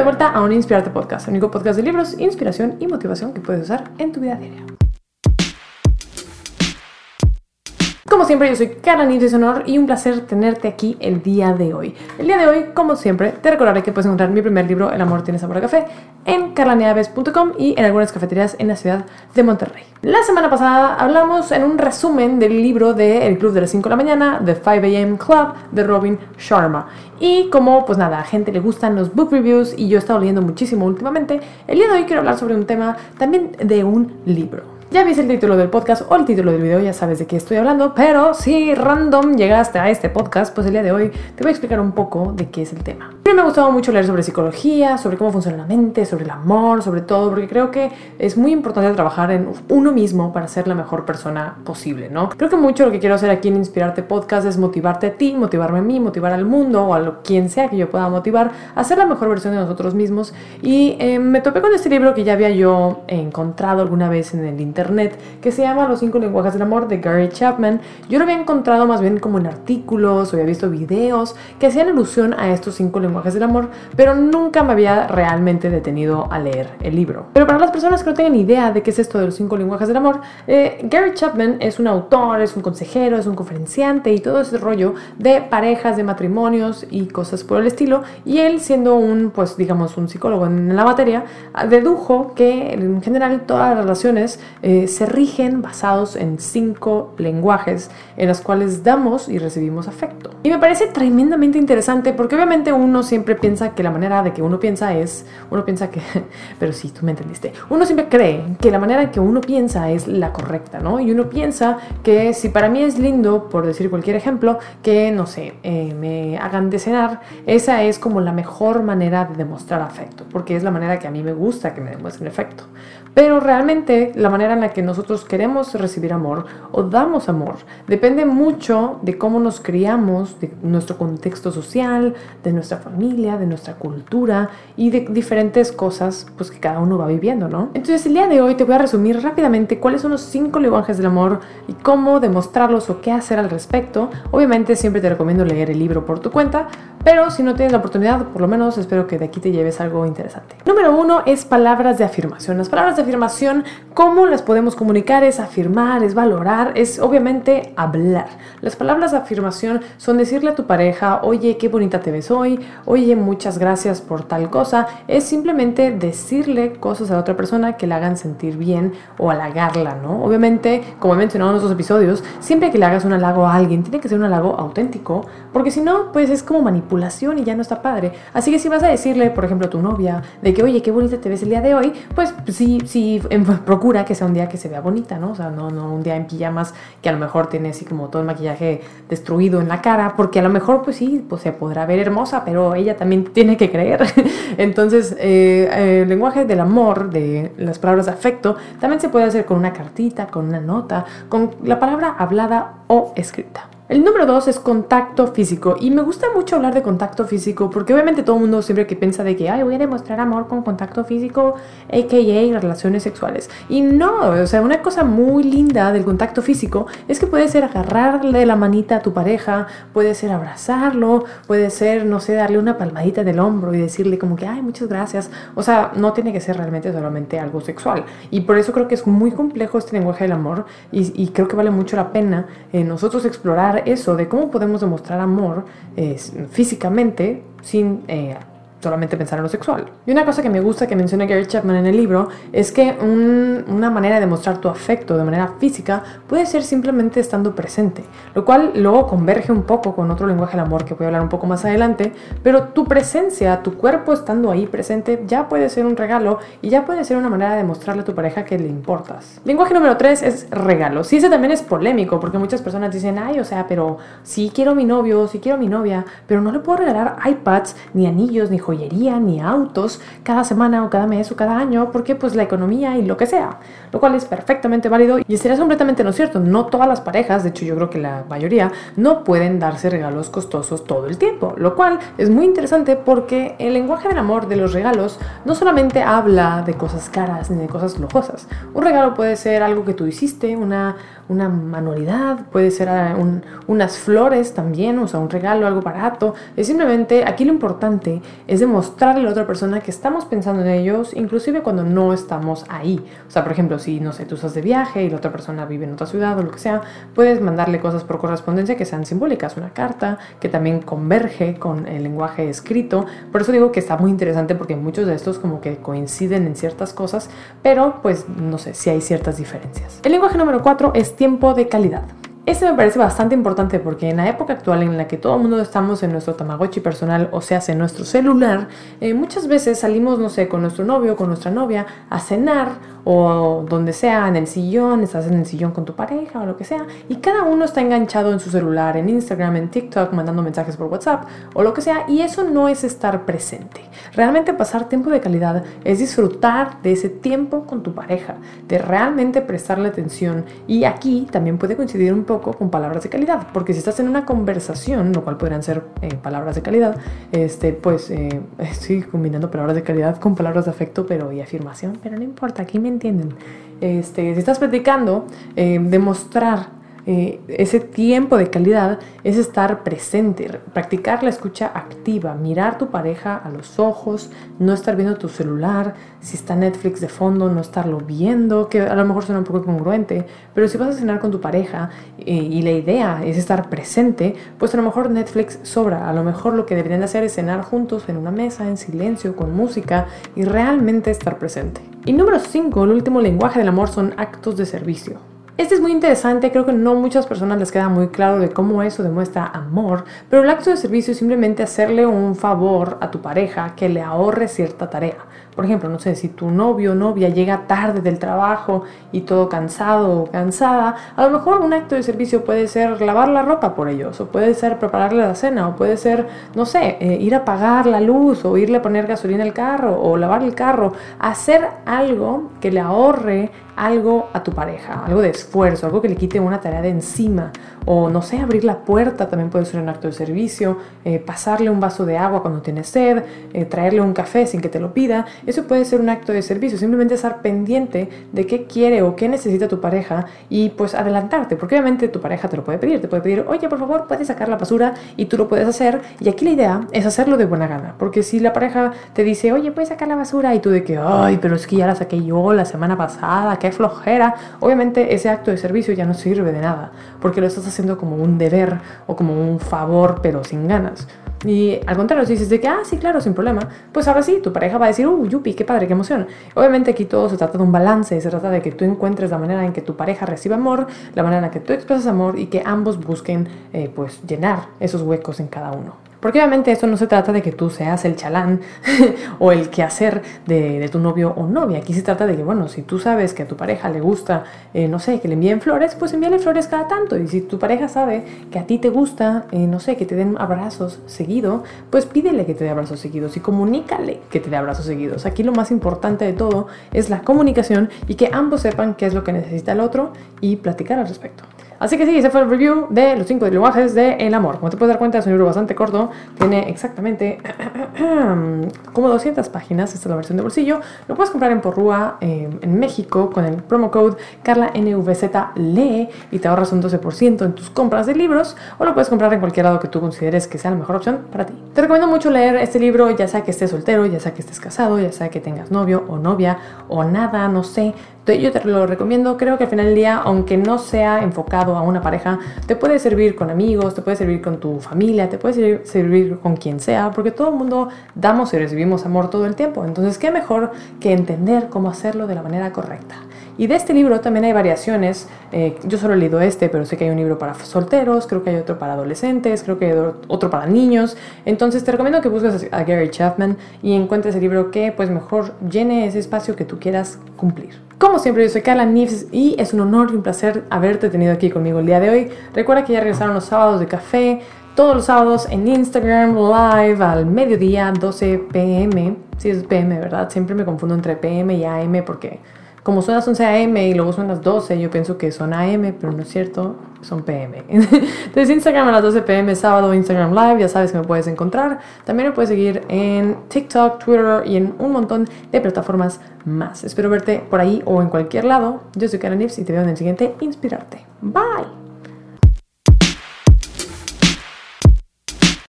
de vuelta a un Inspirarte Podcast, el único podcast de libros, inspiración y motivación que puedes usar en tu vida diaria. Como siempre, yo soy Carla de Honor y un placer tenerte aquí el día de hoy. El día de hoy, como siempre, te recordaré que puedes encontrar mi primer libro, El amor tiene sabor a café, en carlaneaves.com y en algunas cafeterías en la ciudad de Monterrey. La semana pasada hablamos en un resumen del libro de El Club de las 5 de la mañana, The 5 AM Club, de Robin Sharma. Y como, pues nada, a gente le gustan los book reviews y yo he estado leyendo muchísimo últimamente, el día de hoy quiero hablar sobre un tema también de un libro. Ya viste el título del podcast o el título del video, ya sabes de qué estoy hablando, pero si random llegaste a este podcast, pues el día de hoy te voy a explicar un poco de qué es el tema. Mí me ha gustado mucho leer sobre psicología, sobre cómo funciona la mente, sobre el amor, sobre todo, porque creo que es muy importante trabajar en uno mismo para ser la mejor persona posible, ¿no? Creo que mucho lo que quiero hacer aquí en Inspirarte Podcast es motivarte a ti, motivarme a mí, motivar al mundo o a quien sea que yo pueda motivar a ser la mejor versión de nosotros mismos. Y eh, me topé con este libro que ya había yo encontrado alguna vez en el internet que se llama Los cinco lenguajes del amor de Gary Chapman. Yo lo había encontrado más bien como en artículos o había visto videos que hacían alusión a estos cinco lenguajes del amor, pero nunca me había realmente detenido a leer el libro. Pero para las personas que no tengan idea de qué es esto de los cinco lenguajes del amor, eh, Gary Chapman es un autor, es un consejero, es un conferenciante y todo ese rollo de parejas, de matrimonios y cosas por el estilo. Y él siendo un, pues digamos, un psicólogo en la materia, dedujo que en general todas las relaciones se rigen basados en cinco lenguajes en los cuales damos y recibimos afecto. Y me parece tremendamente interesante porque obviamente uno siempre piensa que la manera de que uno piensa es, uno piensa que, pero sí, tú me entendiste, uno siempre cree que la manera en que uno piensa es la correcta, ¿no? Y uno piensa que si para mí es lindo, por decir cualquier ejemplo, que, no sé, eh, me hagan de cenar, esa es como la mejor manera de demostrar afecto, porque es la manera que a mí me gusta que me demuestren afecto. Pero realmente la manera en la que nosotros queremos recibir amor o damos amor depende mucho de cómo nos criamos, de nuestro contexto social, de nuestra familia, de nuestra cultura y de diferentes cosas pues que cada uno va viviendo, ¿no? Entonces el día de hoy te voy a resumir rápidamente cuáles son los cinco lenguajes del amor y cómo demostrarlos o qué hacer al respecto. Obviamente siempre te recomiendo leer el libro por tu cuenta, pero si no tienes la oportunidad, por lo menos espero que de aquí te lleves algo interesante. Número uno es palabras de afirmación. Las palabras de afirmación, ¿cómo las podemos comunicar? Es afirmar, es valorar, es obviamente hablar. Las palabras de afirmación son decirle a tu pareja, oye, qué bonita te ves hoy, oye, muchas gracias por tal cosa. Es simplemente decirle cosas a la otra persona que le hagan sentir bien o halagarla, ¿no? Obviamente, como he mencionado en otros episodios, siempre que le hagas un halago a alguien, tiene que ser un halago auténtico, porque si no, pues es como manipular y ya no está padre. Así que si vas a decirle, por ejemplo, a tu novia, de que, oye, qué bonita te ves el día de hoy, pues sí, sí, em, procura que sea un día que se vea bonita, ¿no? O sea, no, no un día en pijamas que a lo mejor tiene así como todo el maquillaje destruido en la cara, porque a lo mejor, pues sí, pues se podrá ver hermosa, pero ella también tiene que creer. Entonces, eh, el lenguaje del amor, de las palabras de afecto, también se puede hacer con una cartita, con una nota, con la palabra hablada o escrita. El número dos es contacto físico. Y me gusta mucho hablar de contacto físico porque obviamente todo el mundo siempre que piensa de que, ay, voy a demostrar amor con contacto físico, a.k.a. relaciones sexuales. Y no, o sea, una cosa muy linda del contacto físico es que puede ser agarrarle la manita a tu pareja, puede ser abrazarlo, puede ser, no sé, darle una palmadita del hombro y decirle como que, ay, muchas gracias. O sea, no tiene que ser realmente solamente algo sexual. Y por eso creo que es muy complejo este lenguaje del amor y, creo que vale mucho la pena eh, nosotros explorar eso de cómo podemos demostrar amor eh, físicamente sin eh, solamente pensar en lo sexual. Y una cosa que me gusta que menciona Gary Chapman en el libro es que una manera de mostrar tu afecto de manera física puede ser simplemente estando presente, lo cual luego converge un poco con otro lenguaje del amor que voy a hablar un poco más adelante, pero tu presencia, tu cuerpo estando ahí presente ya puede ser un regalo y ya puede ser una manera de mostrarle a tu pareja que le importas. Lenguaje número 3 es regalo. Sí, ese también es polémico porque muchas personas dicen, ay, o sea, pero si quiero mi novio, si quiero mi novia, pero no le puedo regalar iPads, ni anillos, ni joyería ni autos cada semana o cada mes o cada año porque pues la economía y lo que sea, lo cual es perfectamente válido y sería completamente no cierto. No todas las parejas, de hecho yo creo que la mayoría, no pueden darse regalos costosos todo el tiempo, lo cual es muy interesante porque el lenguaje del amor de los regalos no solamente habla de cosas caras ni de cosas lujosas. Un regalo puede ser algo que tú hiciste, una, una manualidad, puede ser ah, unas flores también, o sea, un regalo, algo barato. Es simplemente, aquí lo importante es es demostrarle a la otra persona que estamos pensando en ellos, inclusive cuando no estamos ahí. O sea, por ejemplo, si, no sé, tú estás de viaje y la otra persona vive en otra ciudad o lo que sea, puedes mandarle cosas por correspondencia que sean simbólicas, una carta que también converge con el lenguaje escrito. Por eso digo que está muy interesante porque muchos de estos como que coinciden en ciertas cosas, pero pues no sé si hay ciertas diferencias. El lenguaje número 4 es tiempo de calidad. Este me parece bastante importante porque en la época actual en la que todo el mundo estamos en nuestro Tamagotchi personal, o sea, en nuestro celular, eh, muchas veces salimos, no sé, con nuestro novio con nuestra novia a cenar o donde sea, en el sillón, estás en el sillón con tu pareja o lo que sea, y cada uno está enganchado en su celular, en Instagram, en TikTok, mandando mensajes por WhatsApp o lo que sea, y eso no es estar presente. Realmente pasar tiempo de calidad es disfrutar de ese tiempo con tu pareja, de realmente prestarle atención, y aquí también puede coincidir un poco con palabras de calidad, porque si estás en una conversación, lo cual podrían ser eh, palabras de calidad, este, pues eh, estoy combinando palabras de calidad con palabras de afecto pero y afirmación, pero no importa, aquí me entienden. Este, si estás platicando, eh, demostrar eh, ese tiempo de calidad es estar presente, practicar la escucha activa, mirar tu pareja a los ojos, no estar viendo tu celular, si está Netflix de fondo, no estarlo viendo, que a lo mejor suena un poco congruente, pero si vas a cenar con tu pareja eh, y la idea es estar presente, pues a lo mejor Netflix sobra, a lo mejor lo que deberían hacer es cenar juntos en una mesa, en silencio, con música y realmente estar presente. Y número 5, el último lenguaje del amor son actos de servicio. Este es muy interesante, creo que no muchas personas les queda muy claro de cómo eso demuestra amor, pero el acto de servicio es simplemente hacerle un favor a tu pareja que le ahorre cierta tarea. Por ejemplo, no sé, si tu novio o novia llega tarde del trabajo y todo cansado o cansada, a lo mejor un acto de servicio puede ser lavar la ropa por ellos, o puede ser prepararle la cena, o puede ser, no sé, eh, ir a pagar la luz, o irle a poner gasolina al carro, o lavar el carro, hacer algo que le ahorre algo a tu pareja, algo de esfuerzo, algo que le quite una tarea de encima, o no sé, abrir la puerta también puede ser un acto de servicio, eh, pasarle un vaso de agua cuando tiene sed, eh, traerle un café sin que te lo pida, eso puede ser un acto de servicio, simplemente estar pendiente de qué quiere o qué necesita tu pareja y pues adelantarte, porque obviamente tu pareja te lo puede pedir, te puede pedir, oye, por favor, puedes sacar la basura y tú lo puedes hacer, y aquí la idea es hacerlo de buena gana, porque si la pareja te dice, oye, puedes sacar la basura y tú de que, ay, pero es que ya la saqué yo la semana pasada, qué flojera, obviamente ese acto de servicio ya no sirve de nada, porque lo estás haciendo como un deber o como un favor, pero sin ganas. Y al contrario, si dices de que, ah, sí, claro, sin problema, pues ahora sí, tu pareja va a decir, uh, yupi, qué padre, qué emoción. Obviamente aquí todo se trata de un balance, se trata de que tú encuentres la manera en que tu pareja reciba amor, la manera en que tú expresas amor y que ambos busquen, eh, pues, llenar esos huecos en cada uno. Porque obviamente esto no se trata de que tú seas el chalán o el quehacer de, de tu novio o novia. Aquí se trata de que, bueno, si tú sabes que a tu pareja le gusta, eh, no sé, que le envíen flores, pues envíale flores cada tanto. Y si tu pareja sabe que a ti te gusta, eh, no sé, que te den abrazos seguido, pues pídele que te dé abrazos seguidos y comunícale que te dé abrazos seguidos. Aquí lo más importante de todo es la comunicación y que ambos sepan qué es lo que necesita el otro y platicar al respecto. Así que sí, ese fue el review de los cinco lenguajes del amor. Como te puedes dar cuenta, es un libro bastante corto. Tiene exactamente como 200 páginas. Esta es la versión de bolsillo. Lo puedes comprar en Porrúa, eh, en México, con el promo code CarlaNVZLE y te ahorras un 12% en tus compras de libros. O lo puedes comprar en cualquier lado que tú consideres que sea la mejor opción para ti. Te recomiendo mucho leer este libro, ya sea que estés soltero, ya sea que estés casado, ya sea que tengas novio o novia o nada, no sé yo te lo recomiendo, creo que al final del día, aunque no sea enfocado a una pareja, te puede servir con amigos, te puede servir con tu familia, te puede servir con quien sea, porque todo el mundo damos y recibimos amor todo el tiempo. Entonces, ¿qué mejor que entender cómo hacerlo de la manera correcta? Y de este libro también hay variaciones. Eh, yo solo he leído este, pero sé que hay un libro para solteros, creo que hay otro para adolescentes, creo que hay otro para niños. Entonces te recomiendo que busques a Gary Chapman y encuentres el libro que pues mejor llene ese espacio que tú quieras cumplir. Como siempre, yo soy Carla Nifs y es un honor y un placer haberte tenido aquí conmigo el día de hoy. Recuerda que ya regresaron los sábados de café, todos los sábados en Instagram Live al mediodía, 12 pm. Sí, es pm, ¿verdad? Siempre me confundo entre pm y am porque como son las 11 AM y luego son las 12, yo pienso que son AM, pero no es cierto, son PM. Entonces Instagram a las 12 PM, sábado, Instagram Live, ya sabes que me puedes encontrar. También me puedes seguir en TikTok, Twitter y en un montón de plataformas más. Espero verte por ahí o en cualquier lado. Yo soy Karen Nips y te veo en el siguiente Inspirarte. Bye.